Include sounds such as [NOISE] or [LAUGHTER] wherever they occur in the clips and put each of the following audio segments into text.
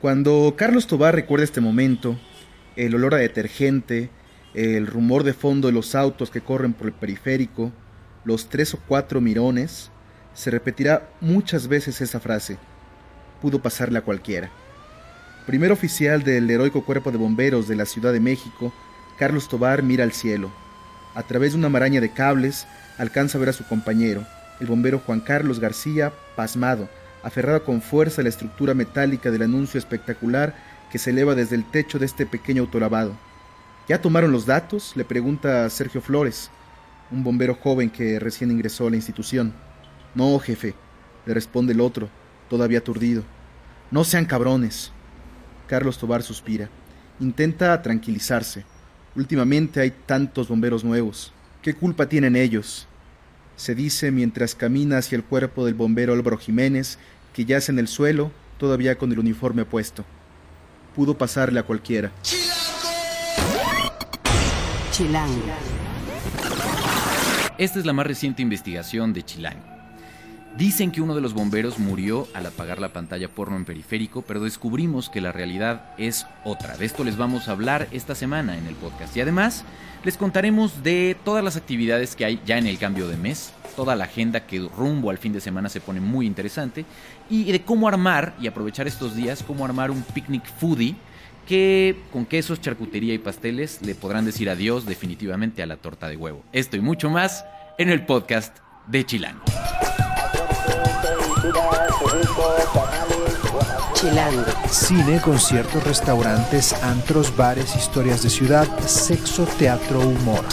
Cuando Carlos Tobar recuerda este momento, el olor a detergente, el rumor de fondo de los autos que corren por el periférico, los tres o cuatro mirones, se repetirá muchas veces esa frase. Pudo pasarle a cualquiera. Primer oficial del heroico cuerpo de bomberos de la Ciudad de México, Carlos Tobar mira al cielo. A través de una maraña de cables, alcanza a ver a su compañero, el bombero Juan Carlos García, pasmado, aferrado con fuerza la estructura metálica del anuncio espectacular que se eleva desde el techo de este pequeño autolavado. ¿Ya tomaron los datos? le pregunta Sergio Flores, un bombero joven que recién ingresó a la institución. No, jefe, le responde el otro, todavía aturdido. No sean cabrones. Carlos Tobar suspira. Intenta tranquilizarse. Últimamente hay tantos bomberos nuevos. ¿Qué culpa tienen ellos? Se dice mientras camina hacia el cuerpo del bombero Álvaro Jiménez, que yace en el suelo, todavía con el uniforme puesto. Pudo pasarle a cualquiera. Chilango. Esta es la más reciente investigación de Chilango. Dicen que uno de los bomberos murió al apagar la pantalla porno en periférico, pero descubrimos que la realidad es otra. De esto les vamos a hablar esta semana en el podcast. Y además les contaremos de todas las actividades que hay ya en el cambio de mes, toda la agenda que rumbo al fin de semana se pone muy interesante, y de cómo armar y aprovechar estos días, cómo armar un picnic foodie que con quesos, charcutería y pasteles le podrán decir adiós definitivamente a la torta de huevo. Esto y mucho más en el podcast de Chilango. Chilango. Cine, conciertos, restaurantes, antros, bares, historias de ciudad, sexo, teatro, humor.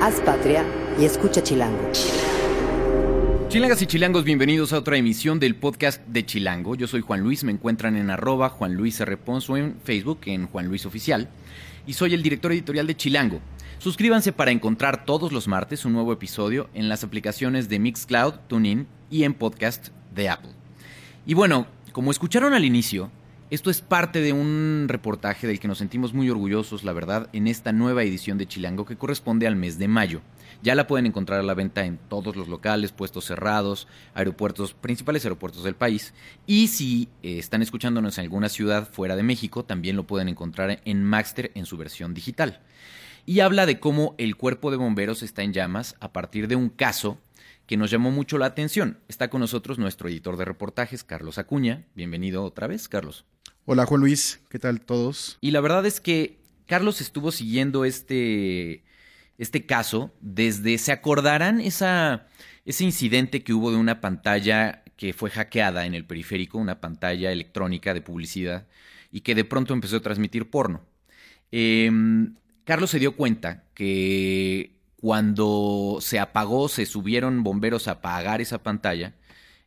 Haz patria y escucha Chilango. Chilangas y chilangos, bienvenidos a otra emisión del podcast de Chilango. Yo soy Juan Luis, me encuentran en arroba Juan Luis R. Ponzo en Facebook, en Juan Luis Oficial. Y soy el director editorial de Chilango. Suscríbanse para encontrar todos los martes un nuevo episodio en las aplicaciones de Mixcloud, TuneIn y en podcast de Apple. Y bueno, como escucharon al inicio, esto es parte de un reportaje del que nos sentimos muy orgullosos, la verdad, en esta nueva edición de Chilango que corresponde al mes de mayo. Ya la pueden encontrar a la venta en todos los locales, puestos cerrados, aeropuertos, principales aeropuertos del país. Y si eh, están escuchándonos en alguna ciudad fuera de México, también lo pueden encontrar en Maxter en su versión digital. Y habla de cómo el cuerpo de bomberos está en llamas a partir de un caso que nos llamó mucho la atención. Está con nosotros nuestro editor de reportajes, Carlos Acuña. Bienvenido otra vez, Carlos. Hola Juan Luis, ¿qué tal todos? Y la verdad es que Carlos estuvo siguiendo este, este caso desde, ¿se acordarán esa, ese incidente que hubo de una pantalla que fue hackeada en el periférico, una pantalla electrónica de publicidad, y que de pronto empezó a transmitir porno? Em, Carlos se dio cuenta que cuando se apagó, se subieron bomberos a apagar esa pantalla,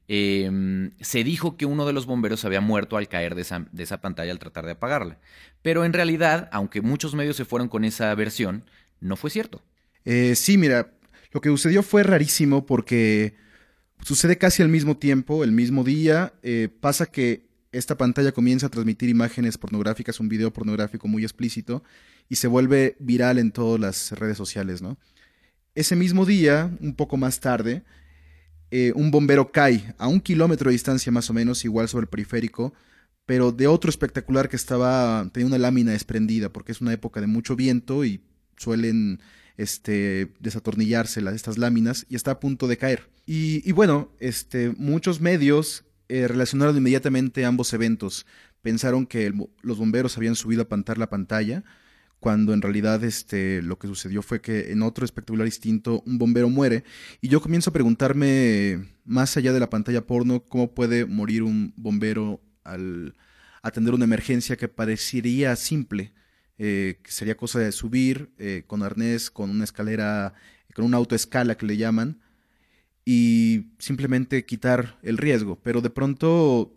em, se dijo que uno de los bomberos había muerto al caer de esa, de esa, pantalla al tratar de apagarla. Pero en realidad, aunque muchos medios se fueron con esa versión, no fue cierto. Eh, sí, mira, lo que sucedió fue rarísimo porque sucede casi al mismo tiempo, el mismo día. Eh, pasa que esta pantalla comienza a transmitir imágenes pornográficas, un video pornográfico muy explícito, y se vuelve viral en todas las redes sociales, ¿no? Ese mismo día, un poco más tarde, eh, un bombero cae a un kilómetro de distancia más o menos, igual sobre el periférico, pero de otro espectacular que estaba, tenía una lámina desprendida, porque es una época de mucho viento y suelen este, desatornillarse las, estas láminas y está a punto de caer. Y, bueno, este, muchos medios eh, relacionaron inmediatamente ambos eventos. Pensaron que los bomberos habían subido a pantar la pantalla, cuando en realidad este, lo que sucedió fue que en otro espectacular instinto un bombero muere y yo comienzo a preguntarme, más allá de la pantalla porno, cómo puede morir un bombero al atender una emergencia que parecería simple, eh, que sería cosa de subir eh, con arnés, con una escalera, con una autoescala que le llaman, y simplemente quitar el riesgo. Pero de pronto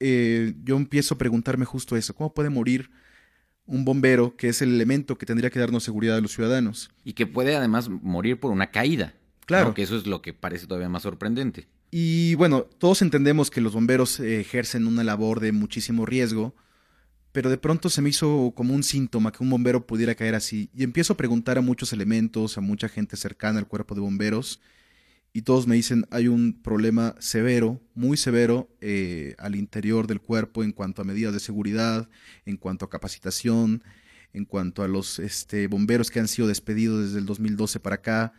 eh, yo empiezo a preguntarme justo eso, ¿cómo puede morir? Un bombero, que es el elemento que tendría que darnos seguridad a los ciudadanos. Y que puede además morir por una caída. Claro. Que eso es lo que parece todavía más sorprendente. Y bueno, todos entendemos que los bomberos ejercen una labor de muchísimo riesgo, pero de pronto se me hizo como un síntoma que un bombero pudiera caer así. Y empiezo a preguntar a muchos elementos, a mucha gente cercana al cuerpo de bomberos, y todos me dicen hay un problema severo, muy severo eh, al interior del cuerpo en cuanto a medidas de seguridad, en cuanto a capacitación, en cuanto a los este, bomberos que han sido despedidos desde el 2012 para acá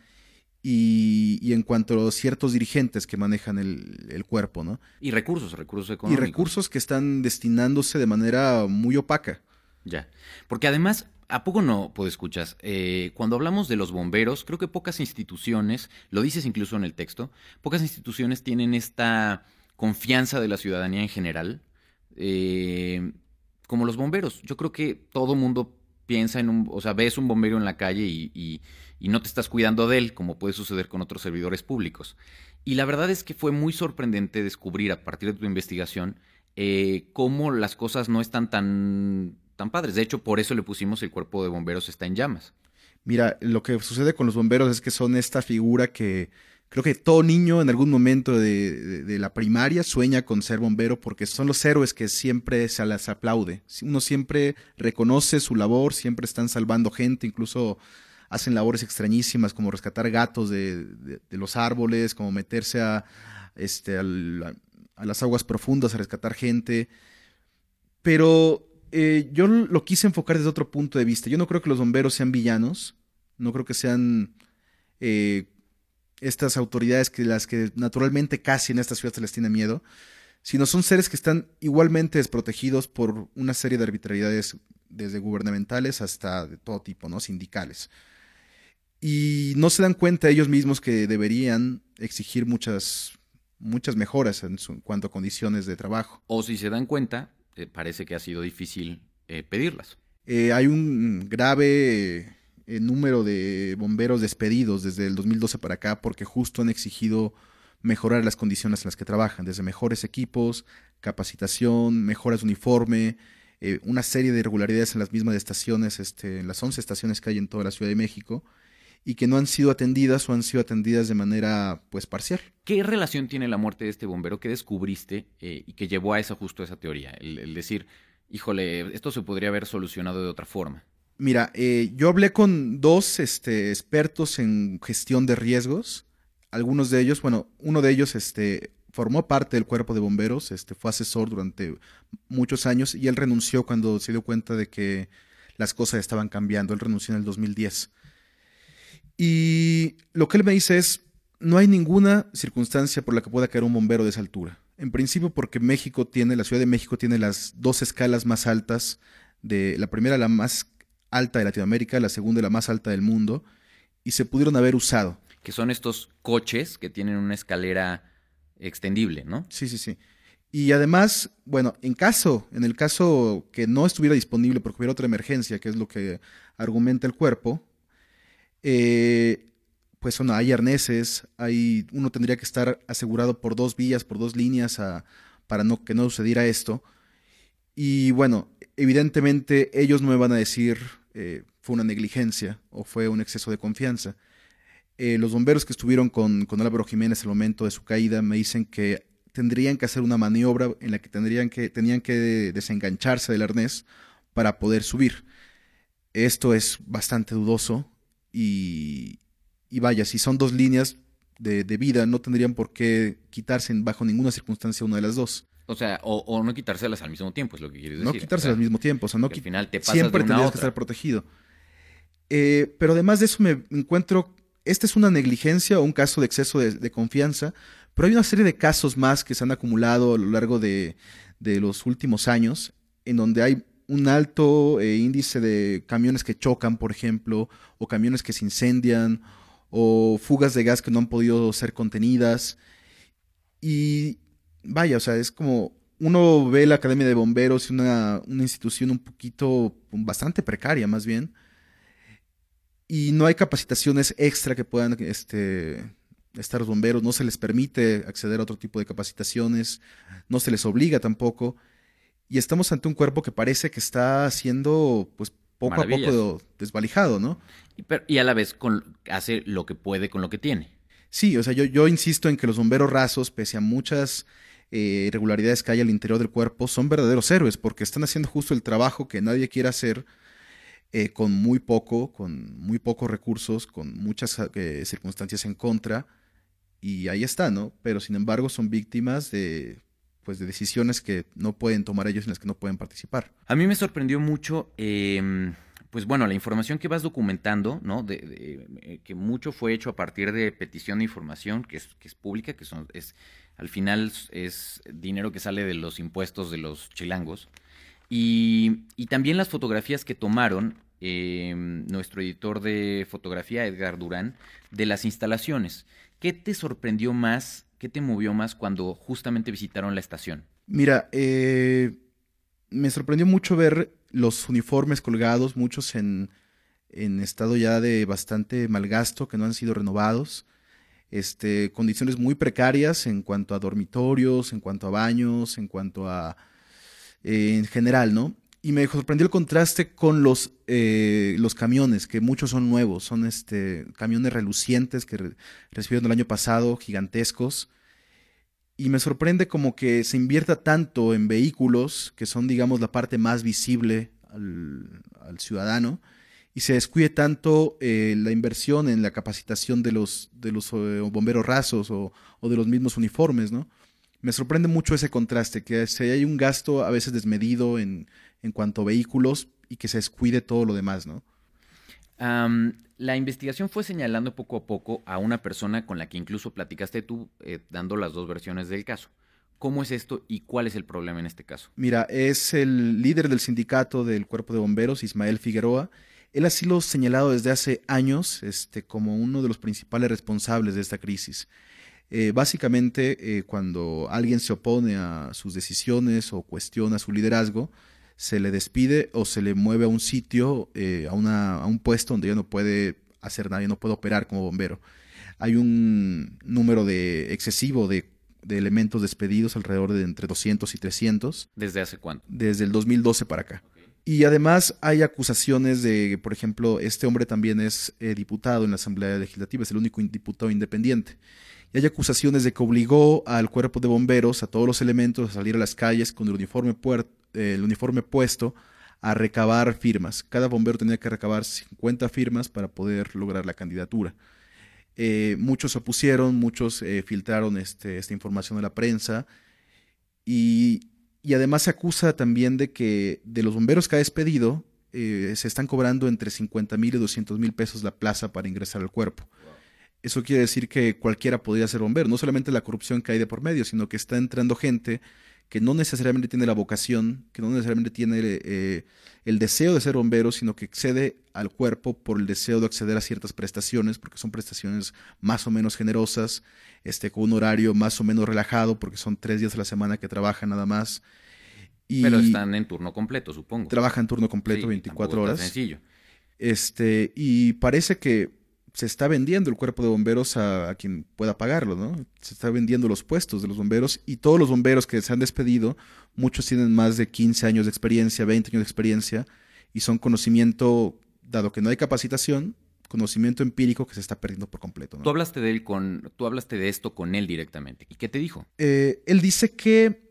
y, en cuanto a ciertos dirigentes que manejan el, cuerpo, ¿no? Y recursos, recursos económicos. Y recursos que están destinándose de manera muy opaca. Ya, porque además ¿A poco no, pues escuchas? Eh, cuando hablamos de los bomberos, creo que pocas instituciones, lo dices incluso en el texto, pocas instituciones tienen esta confianza de la ciudadanía en general, eh, como los bomberos. Yo creo que todo mundo piensa en un, o sea, ves un bombero en la calle y, no te estás cuidando de él, como puede suceder con otros servidores públicos. Y la verdad es que fue muy sorprendente descubrir a partir de tu investigación eh, cómo las cosas no están tan tan padres. De hecho, por eso le pusimos el cuerpo de bomberos está en llamas. Mira, lo que sucede con los bomberos es que son esta figura que creo que todo niño en algún momento de, la primaria sueña con ser bombero porque son los héroes que siempre se las aplaude. Uno siempre reconoce su labor, siempre están salvando gente, incluso hacen labores extrañísimas como rescatar gatos de, los árboles, como meterse a, este, a las aguas profundas a rescatar gente. Pero eh, yo lo quise enfocar desde otro punto de vista. Yo no creo que los bomberos sean villanos, no creo que sean eh, estas autoridades que las que naturalmente casi en estas ciudades se les tiene miedo, sino son seres que están igualmente desprotegidos por una serie de arbitrariedades desde gubernamentales hasta de todo tipo, ¿no? Sindicales. Y no se dan cuenta ellos mismos que deberían exigir muchas, muchas mejoras en, en cuanto a condiciones de trabajo. O si se dan cuenta, eh, parece que ha sido difícil eh, pedirlas. Eh, hay un grave número de bomberos despedidos desde el 2012 para acá porque justo han exigido mejorar las condiciones en las que trabajan, desde mejores equipos, capacitación, mejoras de uniforme, una serie de irregularidades en las mismas estaciones, este, en las 11 estaciones que hay en toda la Ciudad de México y que no han sido atendidas o han sido atendidas de manera pues parcial. ¿Qué relación tiene la muerte de este bombero que descubriste eh, y que llevó a esa justo a esa teoría? El, decir, híjole, esto se podría haber solucionado de otra forma. Mira, eh, yo hablé con dos este, expertos en gestión de riesgos. Algunos de ellos, bueno, uno de ellos este, formó parte del cuerpo de bomberos, este, fue asesor durante muchos años y él renunció cuando se dio cuenta de que las cosas estaban cambiando. Él renunció en el 2010. Y lo que él me dice es, no hay ninguna circunstancia por la que pueda caer un bombero de esa altura. En principio porque México tiene, la Ciudad de México tiene las dos escalas más altas, de la primera la más alta de Latinoamérica, la segunda la más alta del mundo, y se pudieron haber usado. Que son estos coches que tienen una escalera extendible, ¿no? Sí, sí, sí. Y además, bueno, en caso, en el caso que no estuviera disponible porque hubiera otra emergencia, que es lo que argumenta el cuerpo, eh, pues hay arneses, hay, uno tendría que estar asegurado por dos vías, por dos líneas para no, que no sucediera esto. Y bueno, evidentemente ellos no me van a decir eh, fue una negligencia o fue un exceso de confianza. Eh, los bomberos que estuvieron con, con Álvaro Jiménez el momento de su caída me dicen que tendrían que hacer una maniobra en la que, tendrían que tenían que desengancharse del arnés para poder subir. Esto es bastante dudoso. Y, vaya, si son dos líneas de, vida, no tendrían por qué quitarse bajo ninguna circunstancia una de las dos. O sea, o, no quitárselas al mismo tiempo, es lo que quieres decir. No quitárselas al mismo tiempo, o sea, no al final te siempre tendrías que estar protegido. Eh, pero además de eso me encuentro, esta es una negligencia o un caso de exceso de, confianza, pero hay una serie de casos más que se han acumulado a lo largo de, de los últimos años, en donde hay un alto eh, índice de camiones que chocan, por ejemplo, o camiones que se incendian, o fugas de gas que no han podido ser contenidas. Y vaya, o sea, es como uno ve la Academia de Bomberos, una, una institución un poquito, bastante precaria más bien, y no hay capacitaciones extra que puedan este, estar los bomberos, no se les permite acceder a otro tipo de capacitaciones, no se les obliga tampoco y estamos ante un cuerpo que parece que está siendo, pues, poco a poco desvalijado, ¿no? Y, a la vez con, hace lo que puede con lo que tiene. Sí, o sea, yo, yo insisto en que los bomberos rasos, pese a muchas eh, irregularidades que hay al interior del cuerpo, son verdaderos héroes porque están haciendo justo el trabajo que nadie quiere hacer eh, con muy poco, con muy pocos recursos, con muchas eh, circunstancias en contra y ahí está, ¿no? Pero sin embargo son víctimas de pues de decisiones que no pueden tomar ellos en las que no pueden participar. A mí me sorprendió mucho, eh, pues bueno, la información que vas documentando, ¿no? De, de, eh, que mucho fue hecho a partir de petición de información que es, que es pública, que son, es, al final es dinero que sale de los impuestos de los chilangos. Y, y también las fotografías que tomaron eh, nuestro editor de fotografía, Edgar Durán, de las instalaciones. ¿Qué te sorprendió más ¿Qué te movió más cuando justamente visitaron la estación? Mira, eh, me sorprendió mucho ver los uniformes colgados, muchos en, estado ya de bastante mal gasto, que no han sido renovados. Este, condiciones muy precarias en cuanto a dormitorios, en cuanto a baños, en cuanto a... Eh, en general, ¿no? Y me sorprendió el contraste con los, eh, los camiones, que muchos son nuevos, son este, camiones relucientes que re recibieron el año pasado, gigantescos. Y me sorprende como que se invierta tanto en vehículos, que son, digamos, la parte más visible al, al ciudadano, y se descuide tanto eh, la inversión en la capacitación de los, de los eh, bomberos rasos o, o de los mismos uniformes, ¿no? Me sorprende mucho ese contraste, que si hay un gasto a veces desmedido en, en cuanto a vehículos y que se descuide todo lo demás, ¿no? Um, la investigación fue señalando poco a poco a una persona con la que incluso platicaste tú, eh, dando las dos versiones del caso. ¿Cómo es esto y cuál es el problema en este caso? Mira, es el líder del sindicato del Cuerpo de Bomberos, Ismael Figueroa. Él ha sido señalado desde hace años este, como uno de los principales responsables de esta crisis. Eh, básicamente, eh, cuando alguien se opone a sus decisiones o cuestiona su liderazgo, se le despide o se le mueve a un sitio, eh, a, una, a, un puesto donde ya no puede hacer nada, ya no puede operar como bombero. Hay un número de excesivo de, de, elementos despedidos, alrededor de entre 200 y 300. ¿Desde hace cuánto? Desde el 2012 para acá. Y además hay acusaciones de, por ejemplo, este hombre también es eh, diputado en la Asamblea Legislativa, es el único diputado independiente. Y hay acusaciones de que obligó al cuerpo de bomberos, a todos los elementos, a salir a las calles con el uniforme puerto el uniforme puesto a recabar firmas. Cada bombero tenía que recabar 50 firmas para poder lograr la candidatura. Eh, muchos opusieron, muchos eh, filtraron este, esta información a la prensa y, y, además se acusa también de que de los bomberos que ha despedido eh, se están cobrando entre 50 mil y 200 mil pesos la plaza para ingresar al cuerpo. Eso quiere decir que cualquiera podría ser bombero, no solamente la corrupción que hay de por medio, sino que está entrando gente que no necesariamente tiene la vocación, que no necesariamente tiene eh, el deseo de ser bombero, sino que excede al cuerpo por el deseo de acceder a ciertas prestaciones, porque son prestaciones más o menos generosas, este, con un horario más o menos relajado, porque son tres días a la semana que trabajan nada más. Y Pero están en turno completo, supongo. Trabajan en turno completo, sí, 24 horas. Sencillo. Este, y parece que se está vendiendo el cuerpo de bomberos a, a, quien pueda pagarlo, ¿no? Se está vendiendo los puestos de los bomberos y todos los bomberos que se han despedido, muchos tienen más de 15 años de experiencia, 20 años de experiencia y son conocimiento, dado que no hay capacitación, conocimiento empírico que se está perdiendo por completo. ¿no? Tú hablaste de él con, tú hablaste de esto con él directamente. ¿Y qué te dijo? Eh, él dice que,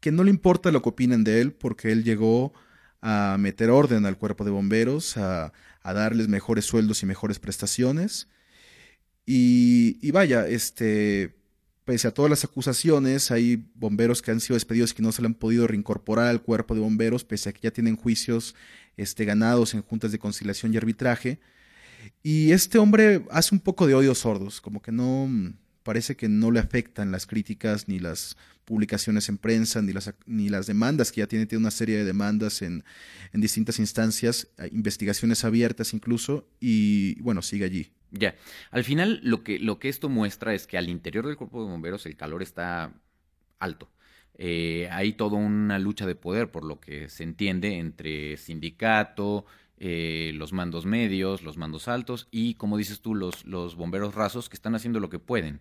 que no le importa lo que opinen de él porque él llegó a meter orden al cuerpo de bomberos, a, a darles mejores sueldos y mejores prestaciones. Y, y, vaya, este, pese a todas las acusaciones, hay bomberos que han sido despedidos que no se le han podido reincorporar al cuerpo de bomberos, pese a que ya tienen juicios este, ganados en juntas de conciliación y arbitraje. Y este hombre hace un poco de oídos sordos, como que no, parece que no le afectan las críticas ni las publicaciones en prensa, ni las, ni las demandas, que ya tiene, tiene una serie de demandas en, en distintas instancias, investigaciones abiertas incluso, y bueno, sigue allí. Ya, al final lo que, lo que esto muestra es que al interior del cuerpo de bomberos el calor está alto. Eh, hay toda una lucha de poder, por lo que se entiende, entre sindicato, eh, los mandos medios, los mandos altos y, como dices tú, los, bomberos rasos que están haciendo lo que pueden.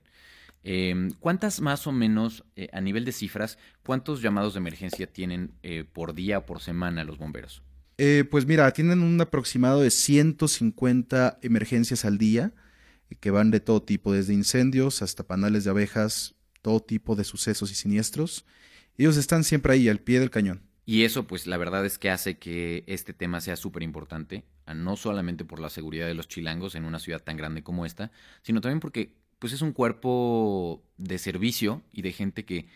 Eh, ¿Cuántas más o menos, eh, a nivel de cifras, cuántos llamados de emergencia tienen eh, por día o por semana los bomberos? Pues mira, tienen un aproximado de 150 emergencias al día, que van de todo tipo, desde incendios hasta panales de abejas, todo tipo de sucesos y siniestros. Ellos están siempre ahí, al pie del cañón. Y eso, pues la verdad es que hace que este tema sea súper importante, no solamente por la seguridad de los chilangos en una ciudad tan grande como esta, sino también porque pues es un cuerpo de servicio y de gente que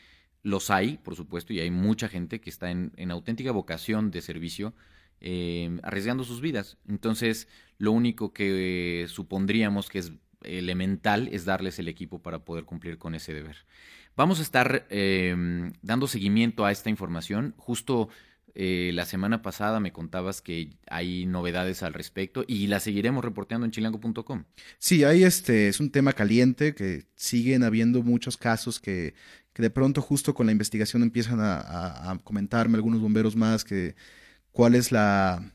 los hay, por supuesto, y hay mucha gente que está en, en auténtica vocación de servicio, eh, arriesgando sus vidas. Entonces, lo único que supondríamos que es elemental es darles el equipo para poder cumplir con ese deber. Vamos a estar eh, dando seguimiento a esta información. Justo eh, la semana pasada me contabas que hay novedades al respecto y la seguiremos reporteando en chilango.com. Sí, hay este, es un tema caliente que siguen habiendo muchos casos que, que de pronto justo con la investigación empiezan a, a- a comentarme algunos bomberos más que cuál es la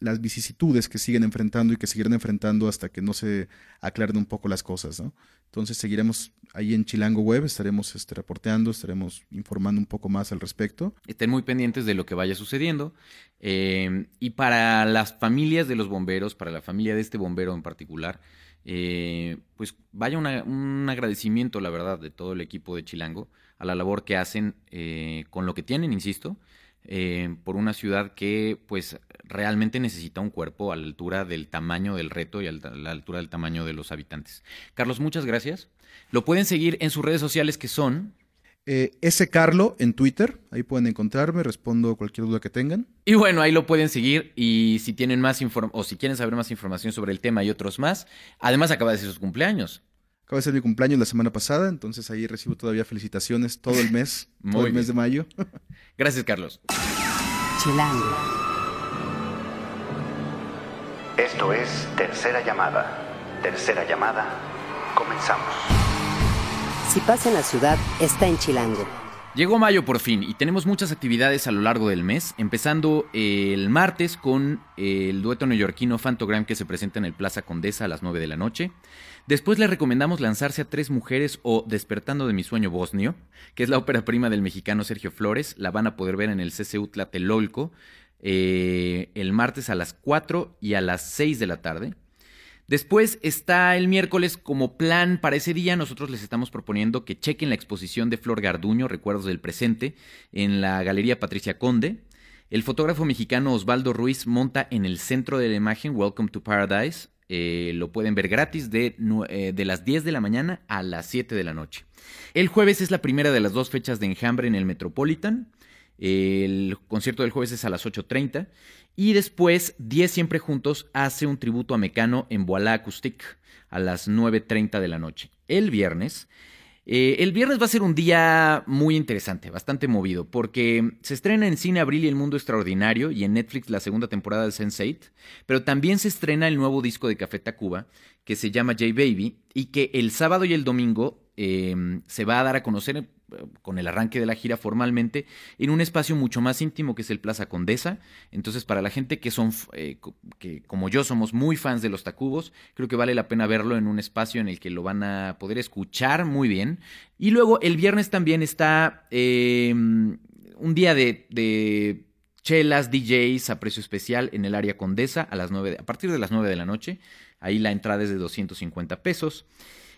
las vicisitudes que siguen enfrentando y que seguirán enfrentando hasta que no se aclaren un poco las cosas, ¿no? Entonces seguiremos ahí en Chilango Web, estaremos este, reporteando, estaremos informando un poco más al respecto. Estén muy pendientes de lo que vaya sucediendo. Eh, y para las familias de los bomberos, para la familia de este bombero en particular, eh, pues vaya un agradecimiento, la verdad, de todo el equipo de Chilango a la labor que hacen eh, con lo que tienen, insisto, eh, por una ciudad que pues realmente necesita un cuerpo a la altura del tamaño del reto y a la altura del tamaño de los habitantes. Carlos, muchas gracias. Lo pueden seguir en sus redes sociales que son Eh, S. Carlo en Twitter, ahí pueden encontrarme, respondo cualquier duda que tengan. Y bueno, ahí lo pueden seguir y si tienen más inform o si quieren saber más información sobre el tema y otros más, además acaba de ser su cumpleaños. Acaba de ser mi cumpleaños la semana pasada, entonces ahí recibo todavía felicitaciones todo el mes, [LAUGHS] todo el mes bien. de mayo. [LAUGHS] Gracias, Carlos. Chilango. Esto es Tercera Llamada. Tercera Llamada. Comenzamos. Si pasa en la ciudad, está en Chilango. Llegó mayo por fin y tenemos muchas actividades a lo largo del mes, empezando el martes con el dueto neoyorquino Fantogram que se presenta en el Plaza Condesa a las 9 de la noche. Después les recomendamos lanzarse a Tres Mujeres o Despertando de mi sueño bosnio, que es la ópera prima del mexicano Sergio Flores. La van a poder ver en el CCU Tlatelolco eh, el martes a las 4 y a las 6 de la tarde. Después está el miércoles como plan para ese día. Nosotros les estamos proponiendo que chequen la exposición de Flor Garduño, Recuerdos del Presente, en la Galería Patricia Conde. El fotógrafo mexicano Osvaldo Ruiz monta en el centro de la imagen Welcome to Paradise. Eh, lo pueden ver gratis de, eh, de las 10 de la mañana a las 7 de la noche. El jueves es la primera de las dos fechas de enjambre en el Metropolitan. El concierto del jueves es a las 8.30. Y después, 10 siempre juntos hace un tributo a Mecano en Boalá Acoustic a las 9.30 de la noche. El viernes. eh, el viernes va a ser un día muy interesante, bastante movido, porque se estrena en Cine Abril y El Mundo Extraordinario y en Netflix la segunda temporada de Sense8, pero también se estrena el nuevo disco de Café Tacuba, que se llama J Baby, y que el sábado y el domingo eh, se va a dar a conocer eh, con el arranque de la gira formalmente en un espacio mucho más íntimo que es el Plaza Condesa. Entonces, para la gente que son, eh, que como yo somos muy fans de los Tacubos, creo que vale la pena verlo en un espacio en el que lo van a poder escuchar muy bien. Y luego el viernes también está eh, un día de, de chelas, DJs a precio especial en el área Condesa a, las 9 de- a partir de las 9 de la noche. Ahí la entrada es de 250 pesos.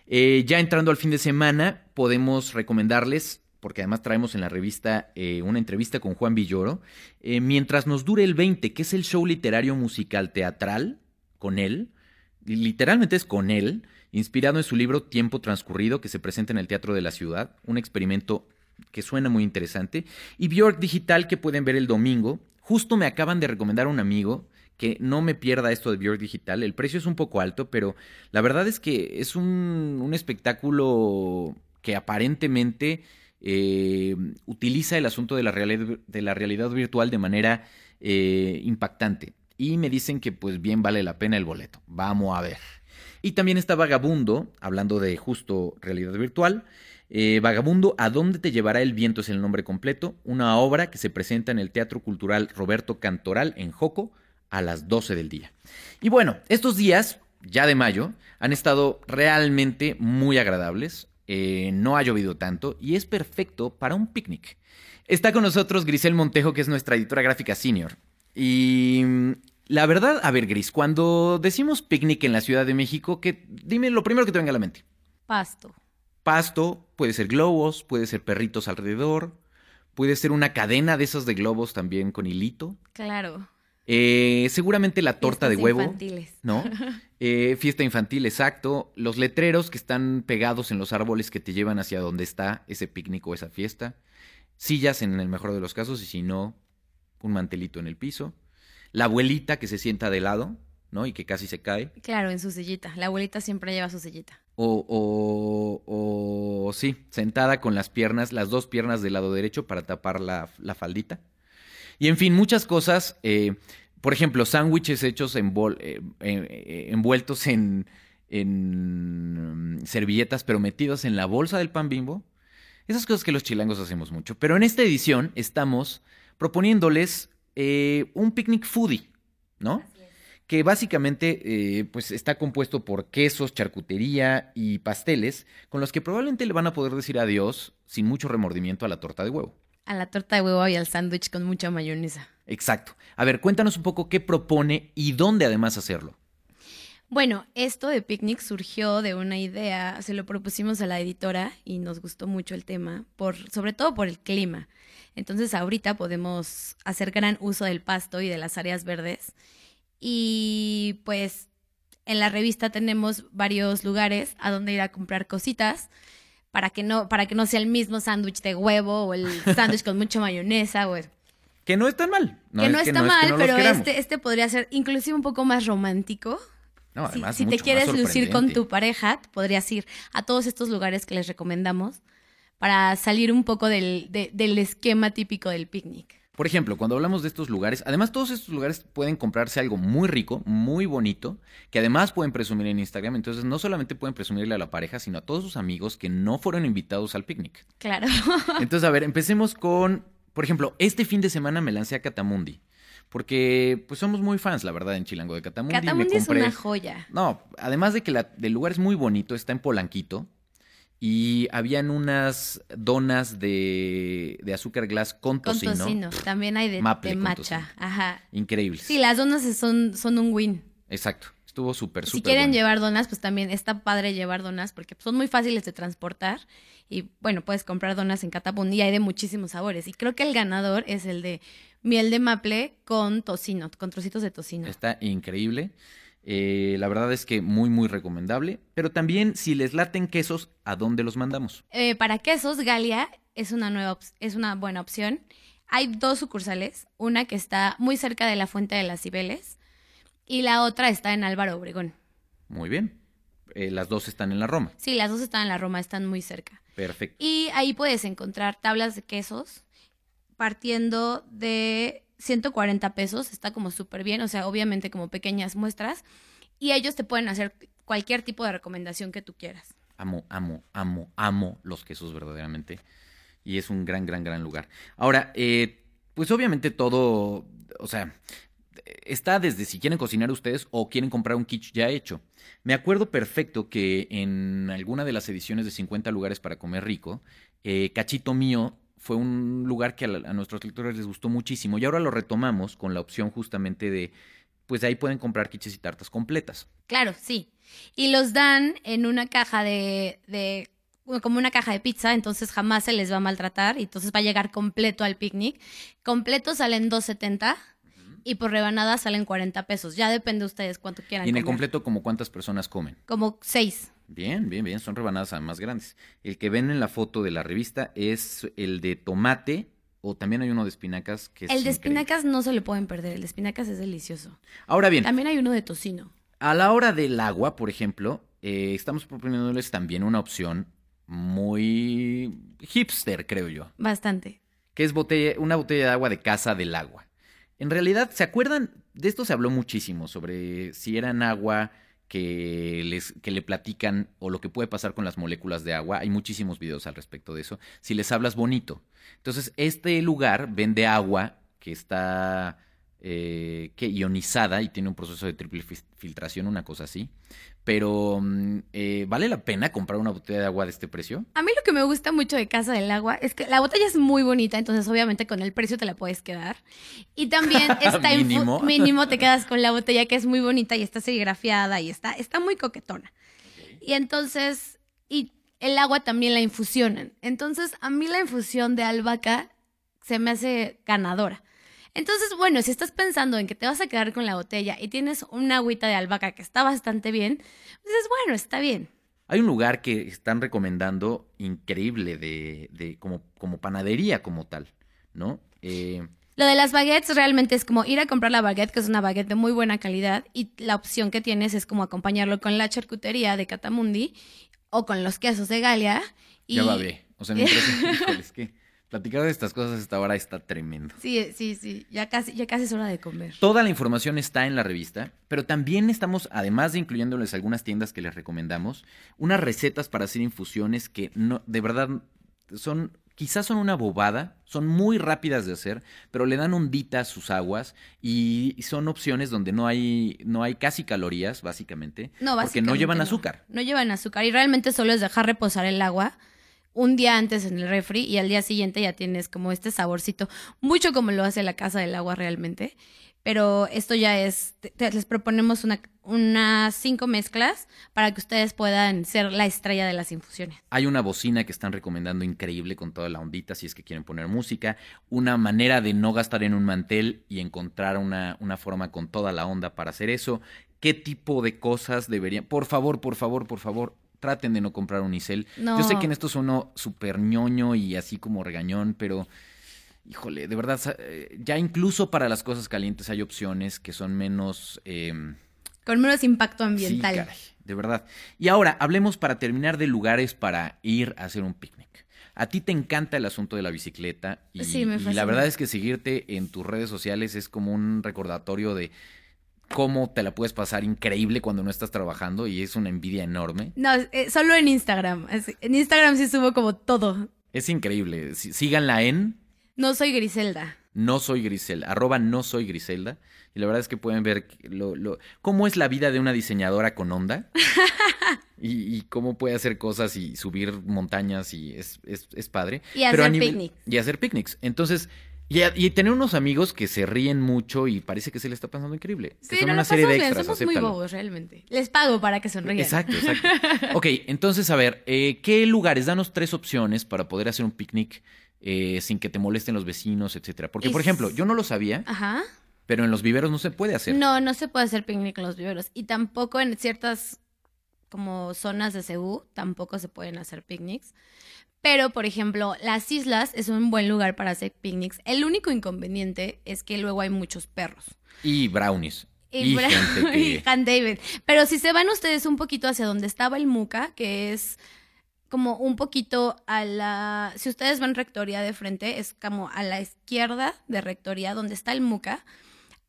Eh, ya entrando al fin de semana, podemos recomendarles, porque además traemos en la revista eh, una entrevista con Juan Villoro, eh, mientras nos dure el 20, que es el show literario musical teatral con él, literalmente es con él, inspirado en su libro Tiempo Transcurrido, que se presenta en el Teatro de la Ciudad, un experimento que suena muy interesante, y Bjork Digital que pueden ver el domingo. Justo me acaban de recomendar a un amigo que no me pierda esto de Bjork Digital. El precio es un poco alto, pero la verdad es que es un, un espectáculo que aparentemente eh, utiliza el asunto de la, realidad, de la realidad virtual de manera eh, impactante. Y me dicen que pues bien vale la pena el boleto. Vamos a ver. Y también está Vagabundo, hablando de justo realidad virtual. Eh, Vagabundo, ¿A dónde te llevará el viento? es el nombre completo. Una obra que se presenta en el Teatro Cultural Roberto Cantoral en Joco a las 12 del día. Y bueno, estos días, ya de mayo, han estado realmente muy agradables. Eh, no ha llovido tanto y es perfecto para un picnic. Está con nosotros Grisel Montejo, que es nuestra editora gráfica senior. Y mm, la verdad, a ver, Gris, cuando decimos picnic en la Ciudad de México, que, dime lo primero que te venga a la mente. Pasto. Pasto, puede ser globos, puede ser perritos alrededor, puede ser una cadena de esos de globos también con hilito. Claro. Eh, seguramente la torta de huevo. infantiles. ¿no? [LAUGHS] Eh, fiesta infantil, exacto. Los letreros que están pegados en los árboles que te llevan hacia donde está ese picnic o esa fiesta. Sillas en el mejor de los casos y si no, un mantelito en el piso. La abuelita que se sienta de lado, ¿no? Y que casi se cae. Claro, en su sillita. La abuelita siempre lleva su sillita. O, o, o sí, sentada con las piernas, las dos piernas del lado derecho para tapar la, la faldita. Y en fin, muchas cosas. eh, por ejemplo, sándwiches hechos en bol- eh, eh, eh, envueltos en, en mm, servilletas, pero metidos en la bolsa del pan bimbo. Esas cosas que los chilangos hacemos mucho. Pero en esta edición estamos proponiéndoles eh, un picnic foodie, ¿no? Que básicamente eh, pues está compuesto por quesos, charcutería y pasteles, con los que probablemente le van a poder decir adiós sin mucho remordimiento a la torta de huevo. A la torta de huevo y al sándwich con mucha mayonesa. Exacto. A ver, cuéntanos un poco qué propone y dónde además hacerlo. Bueno, esto de picnic surgió de una idea, se lo propusimos a la editora y nos gustó mucho el tema, por, sobre todo por el clima. Entonces ahorita podemos hacer gran uso del pasto y de las áreas verdes. Y pues en la revista tenemos varios lugares a donde ir a comprar cositas para que no, para que no sea el mismo sándwich de huevo o el [LAUGHS] sándwich con mucha mayonesa o Que no es tan mal. que es no está es mal, no los pero este, este podría ser inclusive un poco más romántico. No, Si- además, si, te mucho más quieres lucir con tu pareja, podrías ir a todos estos lugares que les recomendamos para salir un poco del, de- del esquema típico del picnic. Por ejemplo, cuando hablamos de estos lugares, además todos estos lugares pueden comprarse algo muy rico, muy bonito, que además pueden presumir en Instagram. Entonces no solamente pueden presumirle a la pareja, sino a todos sus amigos que no fueron invitados al picnic. Claro. Entonces, a ver, empecemos con, por ejemplo, este fin de semana me lancé a Catamundi. Porque pues somos muy fans, la verdad, en Chilango de Catamundi. Me Catamundi es compré- una joya. No, además de que la- el lugar es muy bonito, está en Polanquito. Y habían unas donas de, de azúcar glass con Con tocino. tocino. También hay de, Maple de matcha. tocino. Ajá. Increíbles. Sí, las donas son, son un win. Exacto. Estuvo súper, súper Si quieren bueno. llevar donas, pues también está padre llevar donas porque son muy fáciles de transportar. Y bueno, puedes comprar donas en Catamundi y hay de muchísimos sabores. Y creo que el ganador es el de miel de maple con tocino, con trocitos de tocino. Está increíble. Eh, la verdad es que muy, muy recomendable. Pero también, si les laten quesos, ¿a dónde los mandamos? Eh, para quesos, Galia es una nueva es una buena opción. Hay dos sucursales, una que está muy cerca de la Fuente de las Cibeles y la otra está en Álvaro Obregón. Muy bien. Eh, las dos están en la Roma. Sí, las dos están en la Roma, están muy cerca. Perfecto. Y ahí puedes encontrar tablas de quesos partiendo de 140 pesos, está como súper bien, o sea, obviamente como pequeñas muestras, y ellos te pueden hacer cualquier tipo de recomendación que tú quieras. Amo, amo, amo, amo los quesos verdaderamente. Y es un gran, gran, gran lugar. Ahora, eh, pues obviamente todo, o sea, está desde si quieren cocinar ustedes o quieren comprar un kit ya hecho. Me acuerdo perfecto que en alguna de las ediciones de 50 lugares para comer rico, eh, Cachito Mío fue un lugar que a, la- a nuestros lectores les gustó muchísimo y ahora lo retomamos con la opción justamente de, pues ahí pueden comprar quiches y tartas completas. Claro, sí. Y los dan en una caja de, de como una caja de pizza, entonces jamás se les va a maltratar y entonces va a llegar completo al picnic. Completo salen 2.70 y por rebanada salen 40 pesos. Ya depende de ustedes cuánto quieran. Y en el completo, como cuántas personas comen. Como 6. Bien, bien, bien, son rebanadas más grandes. El que ven en la foto de la revista es el de tomate o también hay uno de espinacas que es El de increíble. espinacas no se le pueden perder, el de espinacas es delicioso. Ahora bien, También hay uno de tocino. a la hora del agua, por ejemplo, eh, estamos proponiéndoles también una opción muy hipster, creo yo, Bastante. que es botella, una botella de agua de casa del agua. En realidad, ¿se acuerdan? De esto se habló muchísimo, sobre si eran agua que, les, que le platican o lo que puede pasar con las moléculas de agua. Hay muchísimos videos al respecto de eso. Si les hablas bonito. Entonces, este lugar vende agua que está eh, que ionizada y tiene un proceso de triple filtración, una cosa así. Pero, mm, eh, ¿vale la pena comprar una botella de agua de este precio? A mí lo que me gusta mucho de Casa del Agua es que la botella es muy bonita, entonces obviamente con el precio te la puedes quedar. Y también [LAUGHS] está Mínimo. [LAUGHS] mínimo te quedas con la botella que es muy bonita y está serigrafiada y está, está muy coquetona. Y entonces, y el agua también la infusionan. Entonces, a mí la infusión de albahaca se me hace ganadora. Entonces, bueno, si estás pensando en que te vas a quedar con la botella y tienes una agüita de albahaca que está bastante bien, pues dices, bueno, está bien. Hay un lugar que están recomendando increíble de, de como, como panadería como tal, ¿no? Eh, Lo de las baguettes realmente es como ir a comprar la baguette, que es una baguette de muy buena calidad, y la opción que tienes es como acompañarlo con la charcutería de Catamundi o con los quesos de Galia. Y... Ya va bien. O sea, [LAUGHS] es que platicar de estas cosas a esta hora está tremendo. Sí, sí, sí, ya casi, ya casi es hora de comer. Toda la información está en la revista, pero también estamos, además de incluyéndoles algunas tiendas que les recomendamos, unas recetas para hacer infusiones que no, de verdad son, quizás son una bobada, son muy rápidas de hacer, pero le dan ondita a sus aguas y son opciones donde no hay, no hay casi calorías, básicamente, No, porque no básicamente llevan no. azúcar. No llevan azúcar y realmente solo es dejar reposar el agua un día antes en el refri y al día siguiente ya tienes como este saborcito, mucho como lo hace la casa del agua realmente. Pero esto ya es, les proponemos una, unas cinco mezclas para que ustedes puedan ser la estrella de las infusiones. Hay una bocina que están recomendando increíble con toda la ondita si es que quieren poner música. Una manera de no gastar en un mantel y encontrar una, una forma con toda la onda para hacer eso. ¿Qué tipo de cosas deberían? Por favor, por favor, por favor, traten de no comprar unicel. No. Yo sé que en esto sueno súper ñoño y así como regañón, pero... Híjole, de verdad, eh, ya incluso para las cosas calientes hay opciones que son menos... em, Con menos impacto ambiental. Sí, caray, de verdad. Y ahora, hablemos para terminar de lugares para ir a hacer un picnic. A ti te encanta el asunto de la bicicleta y, Sí, me y la verdad es que seguirte en tus redes sociales es como un recordatorio de cómo te la puedes pasar increíble cuando no estás trabajando y es una envidia enorme. No, eh, solo en Instagram. En Instagram sí subo como todo. Es increíble. Sí- Síganla en No soy Griselda. no soy Griselda, arroba no soy Griselda. Y la verdad es que pueden ver lo, lo- cómo es la vida de una diseñadora con onda. [LAUGHS] y, y cómo puede hacer cosas y subir montañas y es, es, es padre. Y hacer picnics. Y hacer picnics. Entonces, y, tener unos amigos que se ríen mucho y parece que se le está pasando increíble. Que Sí, son no una serie de bien, extras, somos muy bobos realmente. Les pago para que sonrían. Exacto, exacto. [LAUGHS] Ok, entonces, a ver, eh, ¿qué lugares? Danos tres opciones para poder hacer un picnic eh, sin que te molesten los vecinos, etcétera. Porque, por ejemplo, yo no lo sabía, Ajá. pero en los viveros no se puede hacer. No, no se puede hacer picnic en los viveros. Y tampoco en ciertas como zonas de Ceú tampoco se pueden hacer picnics. Pero, por ejemplo, las islas es un buen lugar para hacer picnics. El único inconveniente es que luego hay muchos perros. Y brownies. Y, gente [LAUGHS] y que... Han David. Pero si se van ustedes un poquito hacia donde estaba el Muca, que es como un poquito a la... Si ustedes ven Rectoría de frente, es como a la izquierda de Rectoría, donde está el Muca.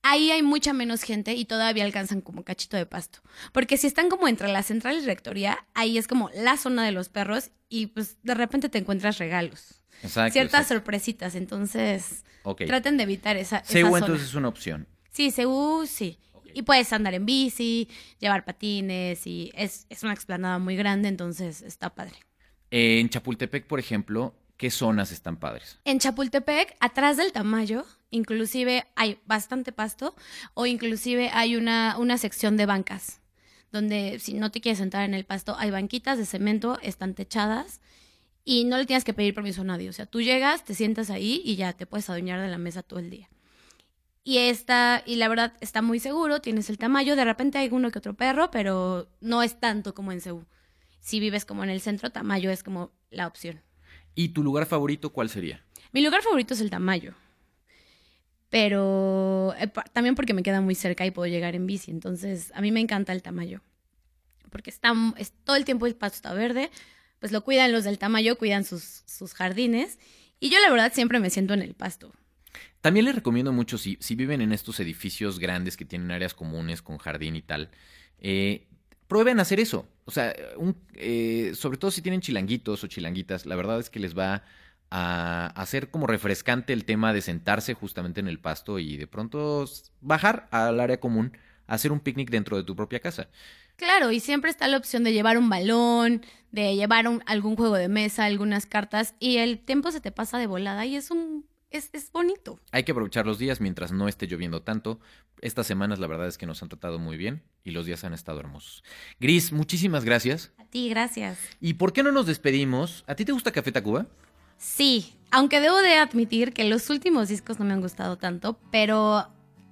Ahí hay mucha menos gente y todavía alcanzan como cachito de pasto. Porque si están como entre la central y Rectoría, ahí es como la zona de los perros y pues de repente te encuentras regalos. Exacto, Ciertas exacto. sorpresitas, entonces traten de evitar esa, zona. entonces es una opción. Sí, Seúl, sí. Y puedes andar en bici, llevar patines y es, es una explanada muy grande, entonces está padre. Eh, en Chapultepec, por ejemplo, ¿qué zonas están padres? En Chapultepec, atrás del Tamayo, inclusive hay bastante pasto o inclusive hay una, una sección de bancas donde si no te quieres sentar en el pasto, hay banquitas de cemento, están techadas y no le tienes que pedir permiso a nadie. O sea, tú llegas, te sientas ahí y ya te puedes adueñar de la mesa todo el día. Y está, y la verdad está muy seguro, tienes el tamaño, de repente hay uno que otro perro, pero no es tanto como en Ceú. Si vives como en el centro, Tamayo es como la opción. ¿Y tu lugar favorito cuál sería? Mi lugar favorito es el Tamayo. Pero eh, también porque me queda muy cerca y puedo llegar en bici. Entonces, a mí me encanta el Tamayo. Porque está, es, todo el tiempo el pasto está verde. Pues lo cuidan los del Tamayo, cuidan sus, sus jardines. Y yo la verdad siempre me siento en el pasto. También les recomiendo mucho, si, si viven en estos edificios grandes que tienen áreas comunes con jardín y tal, eh, prueben hacer eso. O sea, un- eh, sobre todo si tienen chilanguitos o chilanguitas, la verdad es que les va a hacer como refrescante el tema de sentarse justamente en el pasto y de pronto bajar al área común a hacer un picnic dentro de tu propia casa. Claro, y siempre está la opción de llevar un balón, de llevar un- algún juego de mesa, algunas cartas, y el tiempo se te pasa de volada y es un es, es bonito. Hay que aprovechar los días mientras no esté lloviendo tanto. Estas semanas la verdad es que nos han tratado muy bien y los días han estado hermosos. Gris, muchísimas gracias. A ti, gracias. ¿Y por qué no nos despedimos? ¿A ti te gusta Café Tacuba? Sí, aunque debo de admitir que los últimos discos no me han gustado tanto, pero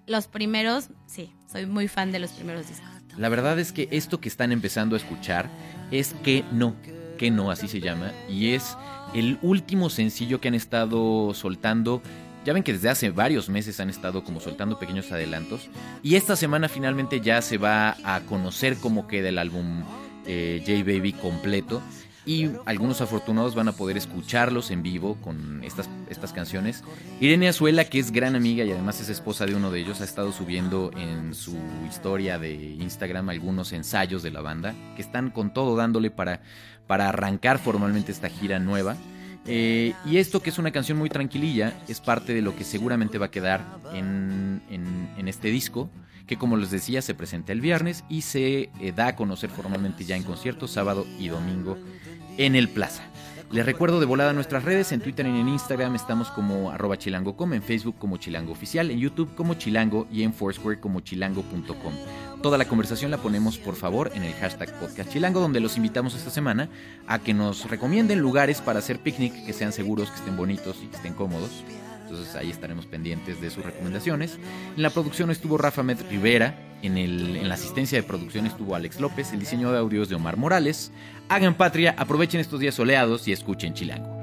los primeros, sí, soy muy fan de los primeros discos. La verdad es que esto que están empezando a escuchar es que no, que no, así se llama, y es el último sencillo que han estado soltando. Ya ven que desde hace varios meses han estado como soltando pequeños adelantos. Y esta semana finalmente ya se va a conocer cómo queda el álbum eh, J Baby completo. Y algunos afortunados van a poder escucharlos en vivo con estas, estas canciones. Irene Azuela, que es gran amiga y además es esposa de uno de ellos, ha estado subiendo en su historia de Instagram algunos ensayos de la banda, que están con todo dándole para, para arrancar formalmente esta gira nueva. Eh, y esto, que es una canción muy tranquililla, es parte de lo que seguramente va a quedar en, en- en este disco, que como les decía, se presenta el viernes y se eh, da a conocer formalmente ya en conciertos sábado y domingo en el Plaza. Les recuerdo de volada nuestras redes, en Twitter y en Instagram estamos como arroba chilango.com, en Facebook como chilango oficial, en YouTube como chilango y en Foursquare como chilango.com. Toda la conversación la ponemos por favor en el hashtag podcast chilango, donde los invitamos esta semana a que nos recomienden lugares para hacer picnic que sean seguros, que estén bonitos y que estén cómodos. Entonces ahí estaremos pendientes de sus recomendaciones. En la producción estuvo Rafa Met Rivera, en, el, en la asistencia de producción estuvo Alex López, el diseño de audios de Omar Morales. Hagan patria, aprovechen estos días soleados y escuchen Chilango.